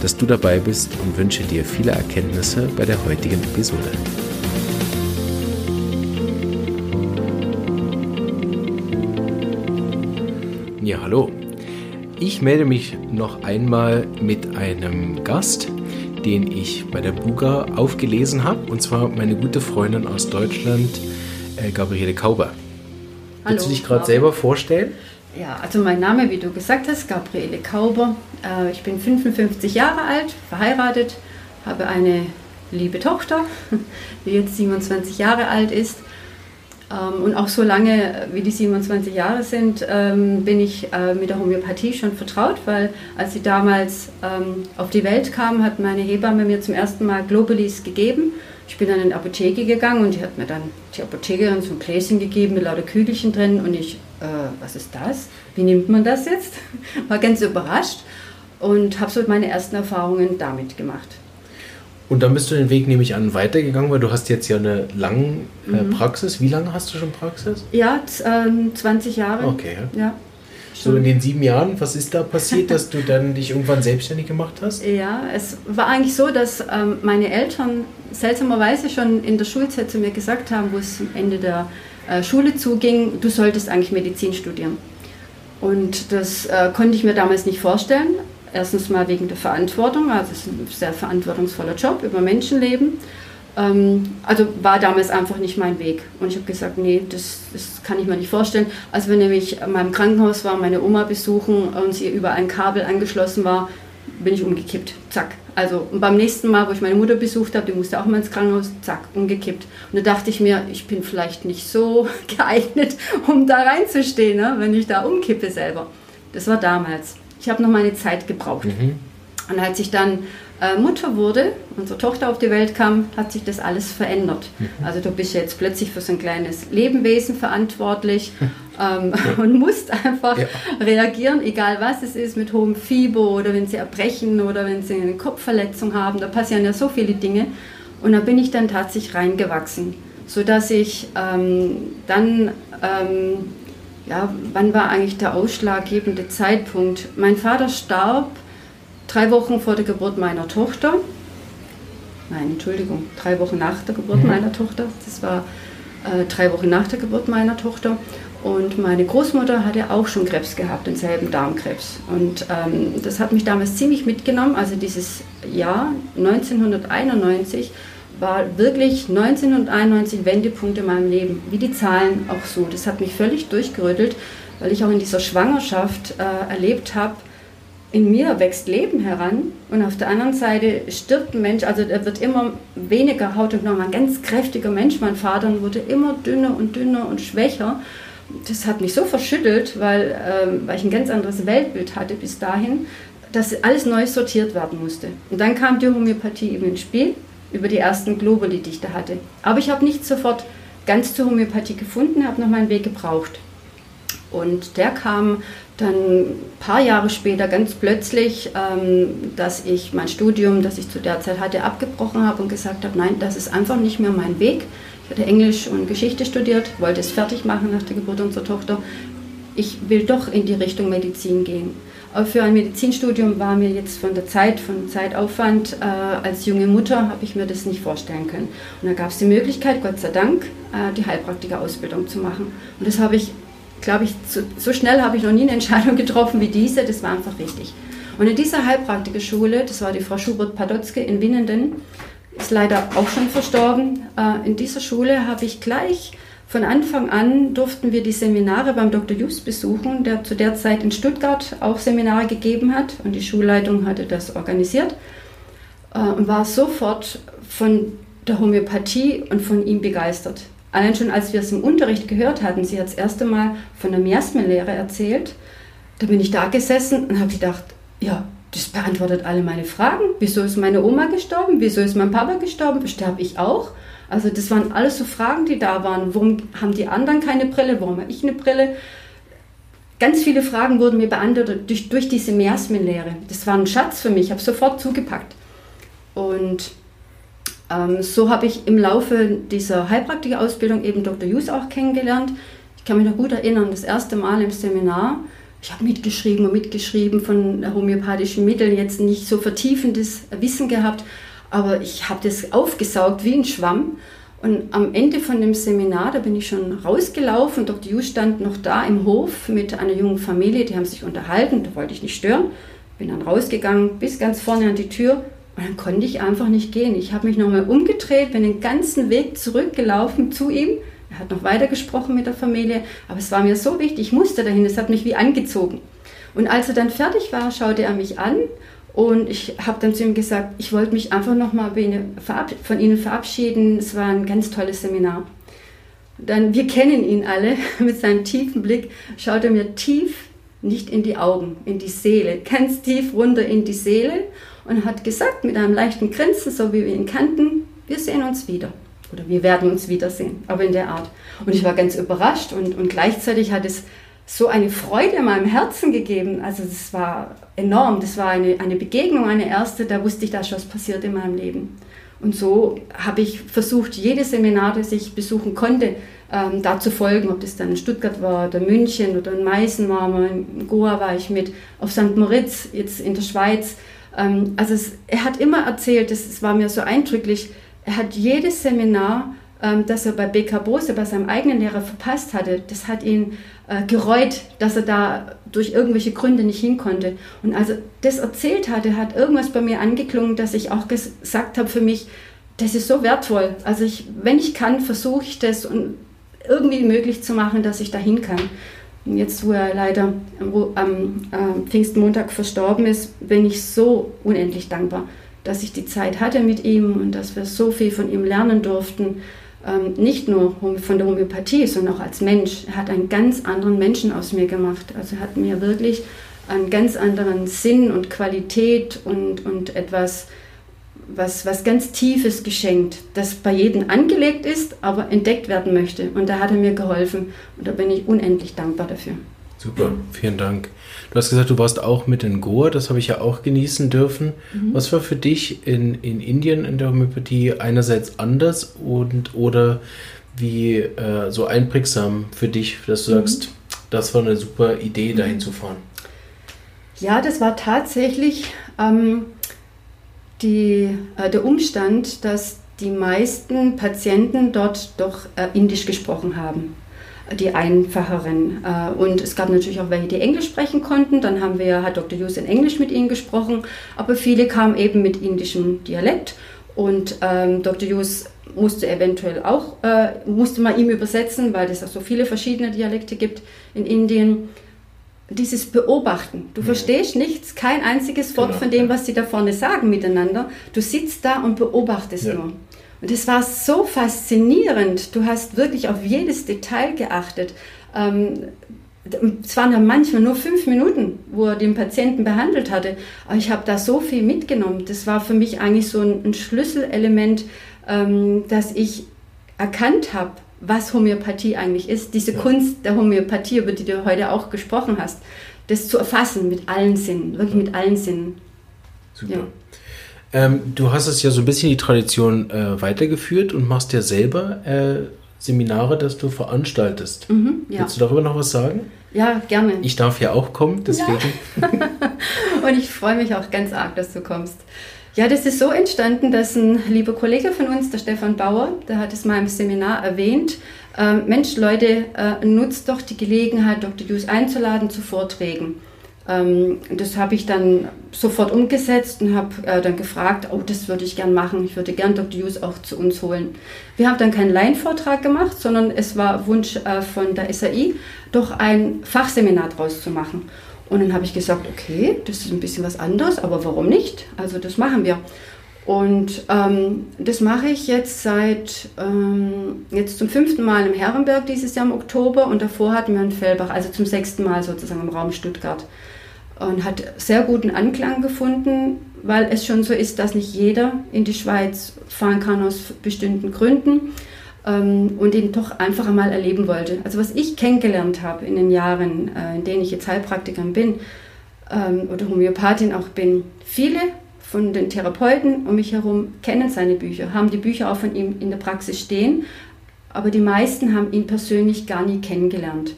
dass du dabei bist und wünsche dir viele Erkenntnisse bei der heutigen Episode. Ja, hallo. Ich melde mich noch einmal mit einem Gast, den ich bei der Buga aufgelesen habe, und zwar meine gute Freundin aus Deutschland, äh, Gabriele Kauber. Hallo, Willst du dich gerade selber vorstellen? Ja, also mein Name, wie du gesagt hast, Gabriele Kauber. Äh, ich bin 55 Jahre alt, verheiratet, habe eine liebe Tochter, die jetzt 27 Jahre alt ist. Ähm, und auch so lange, wie die 27 Jahre sind, ähm, bin ich äh, mit der Homöopathie schon vertraut, weil als sie damals ähm, auf die Welt kam, hat meine Hebamme mir zum ersten Mal Globulis gegeben. Ich bin dann in die Apotheke gegangen und die hat mir dann die Apothekerin so ein Gläschen gegeben mit lauter Kügelchen drin und ich, äh, was ist das? Wie nimmt man das jetzt? War ganz überrascht und habe so meine ersten Erfahrungen damit gemacht. Und dann bist du den Weg, nehme ich an, weitergegangen, weil du hast jetzt ja eine lange äh, mhm. Praxis. Wie lange hast du schon Praxis? Ja, ähm, 20 Jahre. Okay. Ja. So in den sieben Jahren, was ist da passiert, dass du dann dich irgendwann selbstständig gemacht hast? Ja, es war eigentlich so, dass ähm, meine Eltern seltsamerweise schon in der Schulzeit zu mir gesagt haben, wo es am Ende der äh, Schule zuging, du solltest eigentlich Medizin studieren. Und das äh, konnte ich mir damals nicht vorstellen. Erstens mal wegen der Verantwortung, also es ist ein sehr verantwortungsvoller Job über Menschenleben. Ähm, also war damals einfach nicht mein Weg. Und ich habe gesagt, nee, das, das, kann ich mir nicht vorstellen. Als wir nämlich in meinem Krankenhaus waren, meine Oma besuchen und sie über ein Kabel angeschlossen war, bin ich umgekippt. Zack. Also und beim nächsten Mal, wo ich meine Mutter besucht habe, die musste auch mal ins Krankenhaus, zack, umgekippt. Und da dachte ich mir, ich bin vielleicht nicht so geeignet, um da reinzustehen, ne, wenn ich da umkippe selber. Das war damals ich habe noch meine Zeit gebraucht. Mhm. Und als ich dann Mutter wurde, unsere Tochter auf die Welt kam, hat sich das alles verändert. Mhm. Also du bist jetzt plötzlich für so ein kleines Lebenwesen verantwortlich ähm, und musst einfach ja. reagieren, egal was es ist, mit hohem Fieber oder wenn sie erbrechen oder wenn sie eine Kopfverletzung haben. Da passieren ja so viele Dinge. Und da bin ich dann tatsächlich reingewachsen, sodass ich ähm, dann ähm, ja, wann war eigentlich der ausschlaggebende Zeitpunkt? Mein Vater starb drei Wochen vor der Geburt meiner Tochter. Nein, Entschuldigung, drei Wochen nach der Geburt mhm. meiner Tochter. Das war äh, drei Wochen nach der Geburt meiner Tochter. Und meine Großmutter hatte auch schon Krebs gehabt, denselben Darmkrebs. Und ähm, das hat mich damals ziemlich mitgenommen. Also dieses Jahr 1991 war wirklich 1991 Wendepunkt in meinem Leben, wie die Zahlen auch so. Das hat mich völlig durchgerüttelt, weil ich auch in dieser Schwangerschaft äh, erlebt habe, in mir wächst Leben heran und auf der anderen Seite stirbt ein Mensch, also er wird immer weniger Haut und Knochen, ein ganz kräftiger Mensch. Mein Vater wurde immer dünner und dünner und schwächer. Das hat mich so verschüttelt, weil, äh, weil ich ein ganz anderes Weltbild hatte bis dahin, dass alles neu sortiert werden musste. Und dann kam die Homöopathie eben ins Spiel über die ersten Globuli, die ich da hatte. Aber ich habe nicht sofort ganz zur Homöopathie gefunden, habe noch meinen Weg gebraucht. Und der kam dann ein paar Jahre später ganz plötzlich, ähm, dass ich mein Studium, das ich zu der Zeit hatte, abgebrochen habe und gesagt habe, nein, das ist einfach nicht mehr mein Weg. Ich hatte Englisch und Geschichte studiert, wollte es fertig machen nach der Geburt unserer Tochter. Ich will doch in die Richtung Medizin gehen. Aber für ein Medizinstudium war mir jetzt von der Zeit, von Zeitaufwand äh, als junge Mutter, habe ich mir das nicht vorstellen können. Und da gab es die Möglichkeit, Gott sei Dank, äh, die Heilpraktikerausbildung zu machen. Und das habe ich, glaube ich, so, so schnell habe ich noch nie eine Entscheidung getroffen wie diese. Das war einfach richtig. Und in dieser Heilpraktikerschule, das war die Frau Schubert-Padotzke in Winnenden, ist leider auch schon verstorben. Äh, in dieser Schule habe ich gleich von Anfang an durften wir die Seminare beim Dr. Just besuchen, der zu der Zeit in Stuttgart auch Seminare gegeben hat und die Schulleitung hatte das organisiert äh, und war sofort von der Homöopathie und von ihm begeistert. Allein schon als wir es im Unterricht gehört hatten, sie hat das erste Mal von der Miasmenlehre erzählt, da bin ich da gesessen und habe gedacht, ja, das beantwortet alle meine Fragen. Wieso ist meine Oma gestorben? Wieso ist mein Papa gestorben? Sterbe ich auch? Also das waren alles so Fragen, die da waren. Warum haben die anderen keine Brille? Warum habe ich eine Brille? Ganz viele Fragen wurden mir beantwortet durch, durch diese Miasmenlehre. Das war ein Schatz für mich. Ich habe sofort zugepackt. Und ähm, so habe ich im Laufe dieser Heilpraktikerausbildung eben Dr. Hughes auch kennengelernt. Ich kann mich noch gut erinnern, das erste Mal im Seminar ich habe mitgeschrieben und mitgeschrieben von homöopathischen Mitteln, jetzt nicht so vertiefendes Wissen gehabt, aber ich habe das aufgesaugt wie ein Schwamm. Und am Ende von dem Seminar, da bin ich schon rausgelaufen, Dr. Ju stand noch da im Hof mit einer jungen Familie, die haben sich unterhalten, da wollte ich nicht stören. Bin dann rausgegangen, bis ganz vorne an die Tür und dann konnte ich einfach nicht gehen. Ich habe mich nochmal umgedreht, bin den ganzen Weg zurückgelaufen zu ihm er hat noch weiter gesprochen mit der Familie, aber es war mir so wichtig, ich musste dahin, es hat mich wie angezogen. Und als er dann fertig war, schaute er mich an und ich habe dann zu ihm gesagt, ich wollte mich einfach nochmal von Ihnen verabschieden. Es war ein ganz tolles Seminar. Dann, wir kennen ihn alle, mit seinem tiefen Blick schaut er mir tief, nicht in die Augen, in die Seele, ganz tief runter in die Seele und hat gesagt mit einem leichten Grinsen, so wie wir ihn kannten, wir sehen uns wieder oder wir werden uns wiedersehen, aber in der Art. Und ich war ganz überrascht und, und gleichzeitig hat es so eine Freude in meinem Herzen gegeben. Also das war enorm, das war eine, eine Begegnung, eine erste, da wusste ich, da schon was passiert in meinem Leben. Und so habe ich versucht, jedes Seminar, das ich besuchen konnte, ähm, da zu folgen, ob das dann in Stuttgart war oder München oder in Meißen war, in Goa war ich mit, auf St. Moritz, jetzt in der Schweiz. Ähm, also es, er hat immer erzählt, das, das war mir so eindrücklich, er hat jedes Seminar, ähm, das er bei BK Bose, bei seinem eigenen Lehrer verpasst hatte, das hat ihn äh, gereut, dass er da durch irgendwelche Gründe nicht hin konnte. Und als er das erzählt hatte, hat irgendwas bei mir angeklungen, dass ich auch gesagt habe für mich, das ist so wertvoll. Also ich, wenn ich kann, versuche ich das und irgendwie möglich zu machen, dass ich dahin kann. Und jetzt, wo er leider am, am, am Pfingstmontag verstorben ist, bin ich so unendlich dankbar, dass ich die Zeit hatte mit ihm und dass wir so viel von ihm lernen durften. Ähm, nicht nur von der Homöopathie, sondern auch als Mensch. Er hat einen ganz anderen Menschen aus mir gemacht. Also er hat mir wirklich einen ganz anderen Sinn und Qualität und, und etwas, was, was ganz Tiefes geschenkt, das bei jedem angelegt ist, aber entdeckt werden möchte. Und da hat er mir geholfen und da bin ich unendlich dankbar dafür. Super, vielen Dank. Du hast gesagt, du warst auch mit in Goa, das habe ich ja auch genießen dürfen. Mhm. Was war für dich in, in Indien in der Homöopathie einerseits anders und oder wie äh, so einprägsam für dich, dass du mhm. sagst, das war eine super Idee, dahin mhm. zu fahren? Ja, das war tatsächlich ähm, die, äh, der Umstand, dass die meisten Patienten dort doch äh, Indisch gesprochen haben die einfacheren. Äh, und es gab natürlich auch welche, die Englisch sprechen konnten. Dann haben wir, hat Dr. Hughes in Englisch mit ihnen gesprochen, aber viele kamen eben mit indischem Dialekt. Und ähm, Dr. Hughes musste eventuell auch, äh, musste man ihm übersetzen, weil es auch so viele verschiedene Dialekte gibt in Indien. Dieses Beobachten. Du ja. verstehst nichts, kein einziges Wort genau. von dem, was sie da vorne sagen miteinander. Du sitzt da und beobachtest ja. nur. Und es war so faszinierend. Du hast wirklich auf jedes Detail geachtet. Ähm, es waren ja manchmal nur fünf Minuten, wo er den Patienten behandelt hatte. Aber ich habe da so viel mitgenommen. Das war für mich eigentlich so ein, ein Schlüsselelement, ähm, dass ich erkannt habe, was Homöopathie eigentlich ist. Diese ja. Kunst der Homöopathie, über die du heute auch gesprochen hast, das zu erfassen mit allen Sinnen, wirklich mit allen Sinnen. Super. Ja. Ähm, du hast es ja so ein bisschen die Tradition äh, weitergeführt und machst ja selber äh, Seminare, dass du veranstaltest. Mhm, ja. Willst du darüber noch was sagen? Ja, gerne. Ich darf ja auch kommen, deswegen. Ja. und ich freue mich auch ganz arg, dass du kommst. Ja, das ist so entstanden, dass ein lieber Kollege von uns, der Stefan Bauer, der hat es mal im Seminar erwähnt, äh, Mensch, Leute, äh, nutzt doch die Gelegenheit, Dr. Hughes einzuladen zu Vorträgen. Ähm, das habe ich dann sofort umgesetzt und habe äh, dann gefragt, oh, das würde ich gern machen. Ich würde gern Dr. Hughes auch zu uns holen. Wir haben dann keinen Laienvortrag gemacht, sondern es war Wunsch äh, von der SAI, doch ein Fachseminar draus zu machen. Und dann habe ich gesagt, okay, das ist ein bisschen was anderes, aber warum nicht? Also das machen wir. Und ähm, das mache ich jetzt seit ähm, jetzt zum fünften Mal im Herrenberg dieses Jahr im Oktober und davor hatten wir in Fellbach, also zum sechsten Mal sozusagen im Raum Stuttgart. Und hat sehr guten Anklang gefunden, weil es schon so ist, dass nicht jeder in die Schweiz fahren kann aus bestimmten Gründen ähm, und ihn doch einfach einmal erleben wollte. Also was ich kennengelernt habe in den Jahren, äh, in denen ich jetzt Heilpraktikerin bin ähm, oder Homöopathin auch bin, viele von den Therapeuten um mich herum kennen seine Bücher, haben die Bücher auch von ihm in der Praxis stehen, aber die meisten haben ihn persönlich gar nie kennengelernt.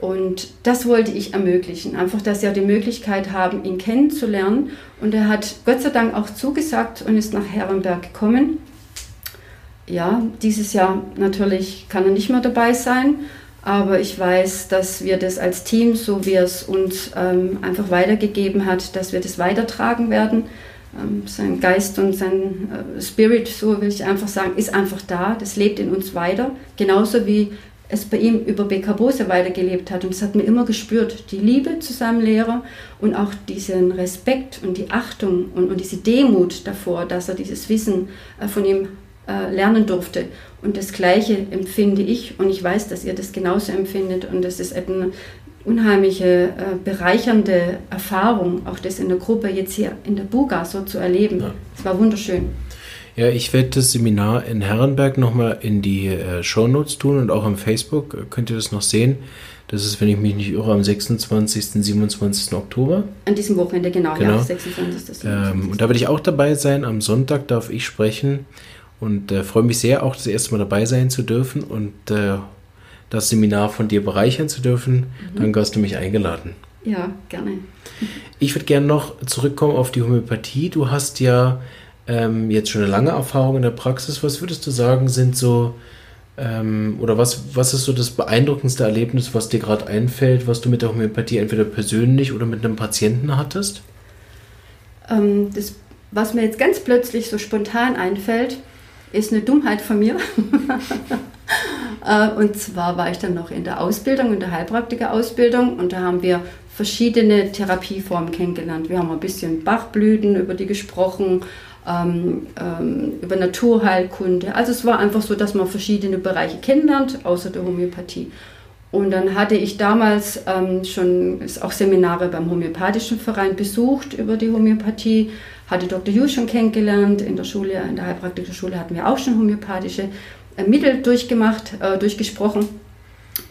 Und das wollte ich ermöglichen, einfach, dass sie auch die Möglichkeit haben, ihn kennenzulernen. Und er hat Gott sei Dank auch zugesagt und ist nach Herrenberg gekommen. Ja, dieses Jahr natürlich kann er nicht mehr dabei sein, aber ich weiß, dass wir das als Team, so wie er es uns ähm, einfach weitergegeben hat, dass wir das weitertragen werden. Ähm, sein Geist und sein äh, Spirit, so will ich einfach sagen, ist einfach da. Das lebt in uns weiter. Genauso wie es bei ihm über BK Bose weitergelebt hat. Und das hat man immer gespürt. Die Liebe zu seinem Lehrer und auch diesen Respekt und die Achtung und, und diese Demut davor, dass er dieses Wissen äh, von ihm äh, lernen durfte. Und das Gleiche empfinde ich und ich weiß, dass ihr das genauso empfindet. Und das ist eine unheimliche, äh, bereichernde Erfahrung, auch das in der Gruppe jetzt hier in der Buga so zu erleben. Es ja. war wunderschön. Ja, ich werde das Seminar in Herrenberg nochmal in die äh, Shownotes tun und auch am Facebook äh, könnt ihr das noch sehen. Das ist, wenn ich mich nicht irre, am 26. 27. Oktober. An diesem Wochenende, genau, genau. ja, 26. Ähm, und da werde ich auch dabei sein. Am Sonntag darf ich sprechen und äh, freue mich sehr, auch das erste Mal dabei sein zu dürfen und äh, das Seminar von dir bereichern zu dürfen. Mhm. Danke, hast du mich eingeladen. Ja, gerne. Ich würde gerne noch zurückkommen auf die Homöopathie. Du hast ja ähm, jetzt schon eine lange Erfahrung in der Praxis. Was würdest du sagen, sind so, ähm, oder was, was ist so das beeindruckendste Erlebnis, was dir gerade einfällt, was du mit der Homöopathie entweder persönlich oder mit einem Patienten hattest? Ähm, das, was mir jetzt ganz plötzlich so spontan einfällt, ist eine Dummheit von mir. Äh, und zwar war ich dann noch in der Ausbildung, in der Heilpraktiker-Ausbildung und da haben wir verschiedene Therapieformen kennengelernt. Wir haben ein bisschen Bachblüten über die gesprochen, ähm, ähm, über Naturheilkunde. Also es war einfach so, dass man verschiedene Bereiche kennenlernt, außer der Homöopathie. Und dann hatte ich damals ähm, schon auch Seminare beim Homöopathischen Verein besucht über die Homöopathie, hatte Dr. Yu schon kennengelernt, in der Schule, in der Heilpraktikerschule hatten wir auch schon homöopathische äh, Mittel durchgemacht, äh, durchgesprochen.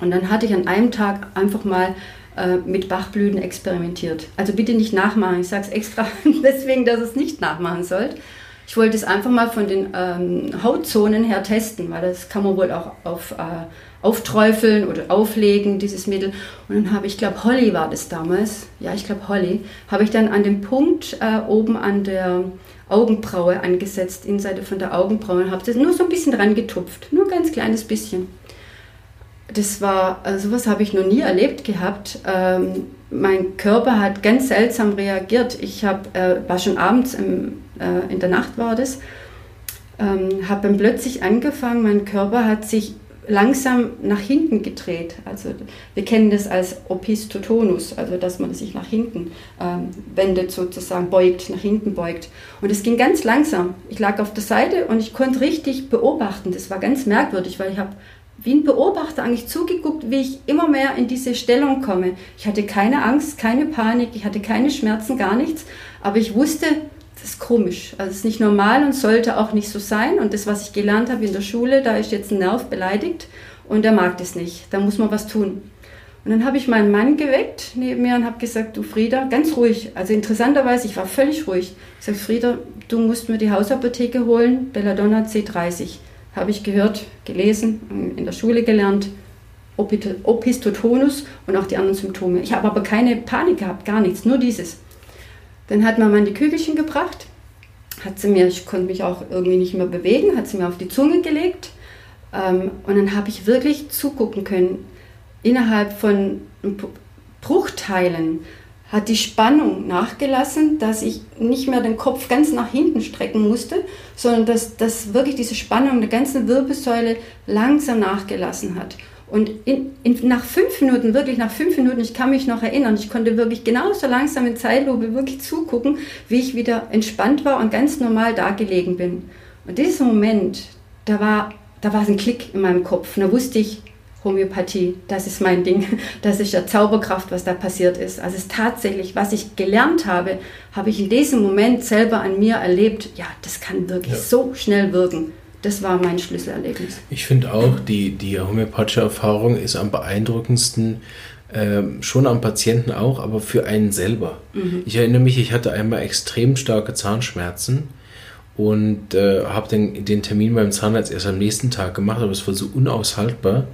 Und dann hatte ich an einem Tag einfach mal äh, mit Bachblüten experimentiert. Also bitte nicht nachmachen. Ich sage es extra deswegen, dass es nicht nachmachen sollt. Ich wollte es einfach mal von den ähm, Hautzonen her testen, weil das kann man wohl auch auf, äh, aufträufeln oder auflegen, dieses Mittel. Und dann habe ich, glaube Holly war das damals, ja, ich glaube Holly, habe ich dann an dem Punkt äh, oben an der Augenbraue angesetzt, Innenseite von der Augenbraue und habe das nur so ein bisschen dran getupft, nur ein ganz kleines bisschen das war, also sowas habe ich noch nie erlebt gehabt. Ähm, mein Körper hat ganz seltsam reagiert. Ich habe, äh, war schon abends, im, äh, in der Nacht war das, ähm, habe dann plötzlich angefangen, mein Körper hat sich langsam nach hinten gedreht. Also wir kennen das als Opistotonus, also dass man sich nach hinten ähm, wendet, sozusagen beugt, nach hinten beugt. Und es ging ganz langsam. Ich lag auf der Seite und ich konnte richtig beobachten. Das war ganz merkwürdig, weil ich habe wie ein Beobachter eigentlich zugeguckt, wie ich immer mehr in diese Stellung komme. Ich hatte keine Angst, keine Panik, ich hatte keine Schmerzen, gar nichts, aber ich wusste, das ist komisch, also es ist nicht normal und sollte auch nicht so sein. Und das, was ich gelernt habe in der Schule, da ist jetzt ein Nerv beleidigt und der mag das nicht, da muss man was tun. Und dann habe ich meinen Mann geweckt neben mir und habe gesagt, du Frieda, ganz ruhig, also interessanterweise, ich war völlig ruhig. Ich sage, Frieda, du musst mir die Hausapotheke holen, Belladonna C30 habe ich gehört, gelesen, in der Schule gelernt, Opistotonus und auch die anderen Symptome. Ich habe aber keine Panik gehabt, gar nichts, nur dieses. Dann hat man die Kügelchen gebracht, hat sie mir, ich konnte mich auch irgendwie nicht mehr bewegen, hat sie mir auf die Zunge gelegt ähm, und dann habe ich wirklich zugucken können. Innerhalb von Bruchteilen hat die Spannung nachgelassen, dass ich nicht mehr den Kopf ganz nach hinten strecken musste, sondern dass, dass wirklich diese Spannung der ganzen Wirbelsäule langsam nachgelassen hat. Und in, in, nach fünf Minuten, wirklich nach fünf Minuten, ich kann mich noch erinnern, ich konnte wirklich genauso langsam in Zeitlupe wirklich zugucken, wie ich wieder entspannt war und ganz normal da gelegen bin. Und dieser Moment, da war, da war ein Klick in meinem Kopf. Und da wusste ich, Homöopathie, das ist mein Ding. Das ist ja Zauberkraft, was da passiert ist. Also es ist tatsächlich, was ich gelernt habe, habe ich in diesem Moment selber an mir erlebt. Ja, das kann wirklich ja. so schnell wirken. Das war mein Schlüsselerlebnis. Ich finde auch, die, die homöopathische Erfahrung ist am beeindruckendsten, äh, schon am Patienten auch, aber für einen selber. Mhm. Ich erinnere mich, ich hatte einmal extrem starke Zahnschmerzen und äh, habe den, den Termin beim Zahnarzt erst am nächsten Tag gemacht, aber es war so unaushaltbar.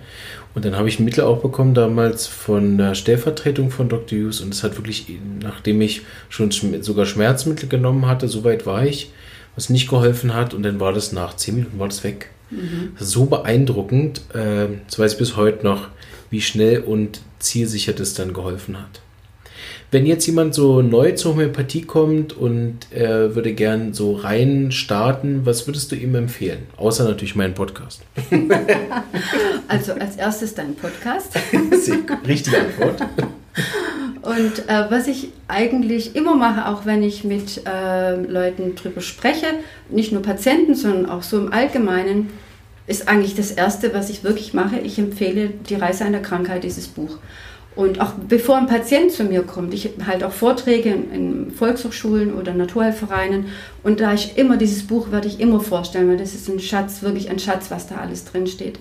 Und dann habe ich ein Mittel auch bekommen damals von der Stellvertretung von Dr. Hughes und es hat wirklich, nachdem ich schon sogar Schmerzmittel genommen hatte, so weit war ich, was nicht geholfen hat und dann war das nach zehn Minuten war das weg. Mhm. So beeindruckend, äh, das weiß ich bis heute noch, wie schnell und zielsicher das dann geholfen hat. Wenn jetzt jemand so neu zur Homöopathie kommt und er würde gern so rein starten, was würdest du ihm empfehlen? Außer natürlich meinen Podcast. also als erstes dein Podcast. Richtige Antwort. Und äh, was ich eigentlich immer mache, auch wenn ich mit äh, Leuten drüber spreche, nicht nur Patienten, sondern auch so im Allgemeinen, ist eigentlich das Erste, was ich wirklich mache. Ich empfehle die Reise einer Krankheit, dieses Buch. Und auch bevor ein Patient zu mir kommt, ich halte auch Vorträge in, Volkshochschulen oder Naturheilvereinen und da ich immer dieses Buch werde ich immer vorstellen, weil das ist ein Schatz, wirklich ein Schatz, was da alles drin steht.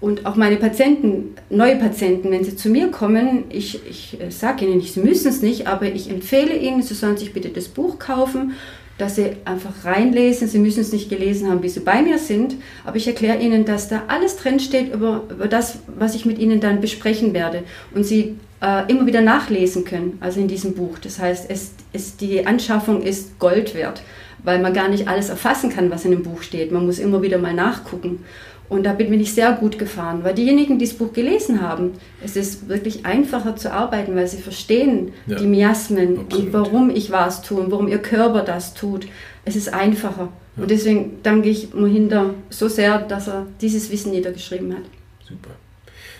Und auch meine Patienten, neue Patienten, wenn sie zu mir kommen, ich, ich sage ihnen sie müssen es nicht, aber ich empfehle ihnen, sie sollen sich bitte das Buch kaufen dass sie einfach reinlesen. Sie müssen es nicht gelesen haben, wie sie bei mir sind, aber ich erkläre ihnen, dass da alles drinsteht über, über das, was ich mit ihnen dann besprechen werde und sie äh, immer wieder nachlesen können, also in diesem Buch. Das heißt, es, es, die Anschaffung ist Gold wert, weil man gar nicht alles erfassen kann, was in dem Buch steht. Man muss immer wieder mal nachgucken. Und da bin ich sehr gut gefahren, weil diejenigen, die das Buch gelesen haben, es ist wirklich einfacher zu arbeiten, weil sie verstehen ja, die Miasmen absolut. und warum ich was tue und warum ihr Körper das tut. Es ist einfacher. Ja. Und deswegen danke ich Mohinder so sehr, dass er dieses Wissen niedergeschrieben hat. Super.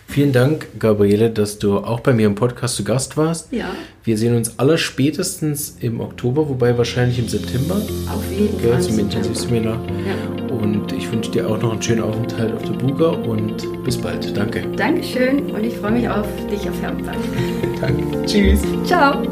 Vielen Dank, Gabriele, dass du auch bei mir im Podcast zu Gast warst. Ja. Wir sehen uns alle spätestens im Oktober, wobei wahrscheinlich im September. Auf jeden Fall. Zum Intensivseminar. Ja. Und ich wünsche dir auch noch einen schönen Aufenthalt auf der Buga und bis bald. Danke. Dankeschön und ich freue mich auf dich auf Herrenberg. Danke. Tschüss. Ciao.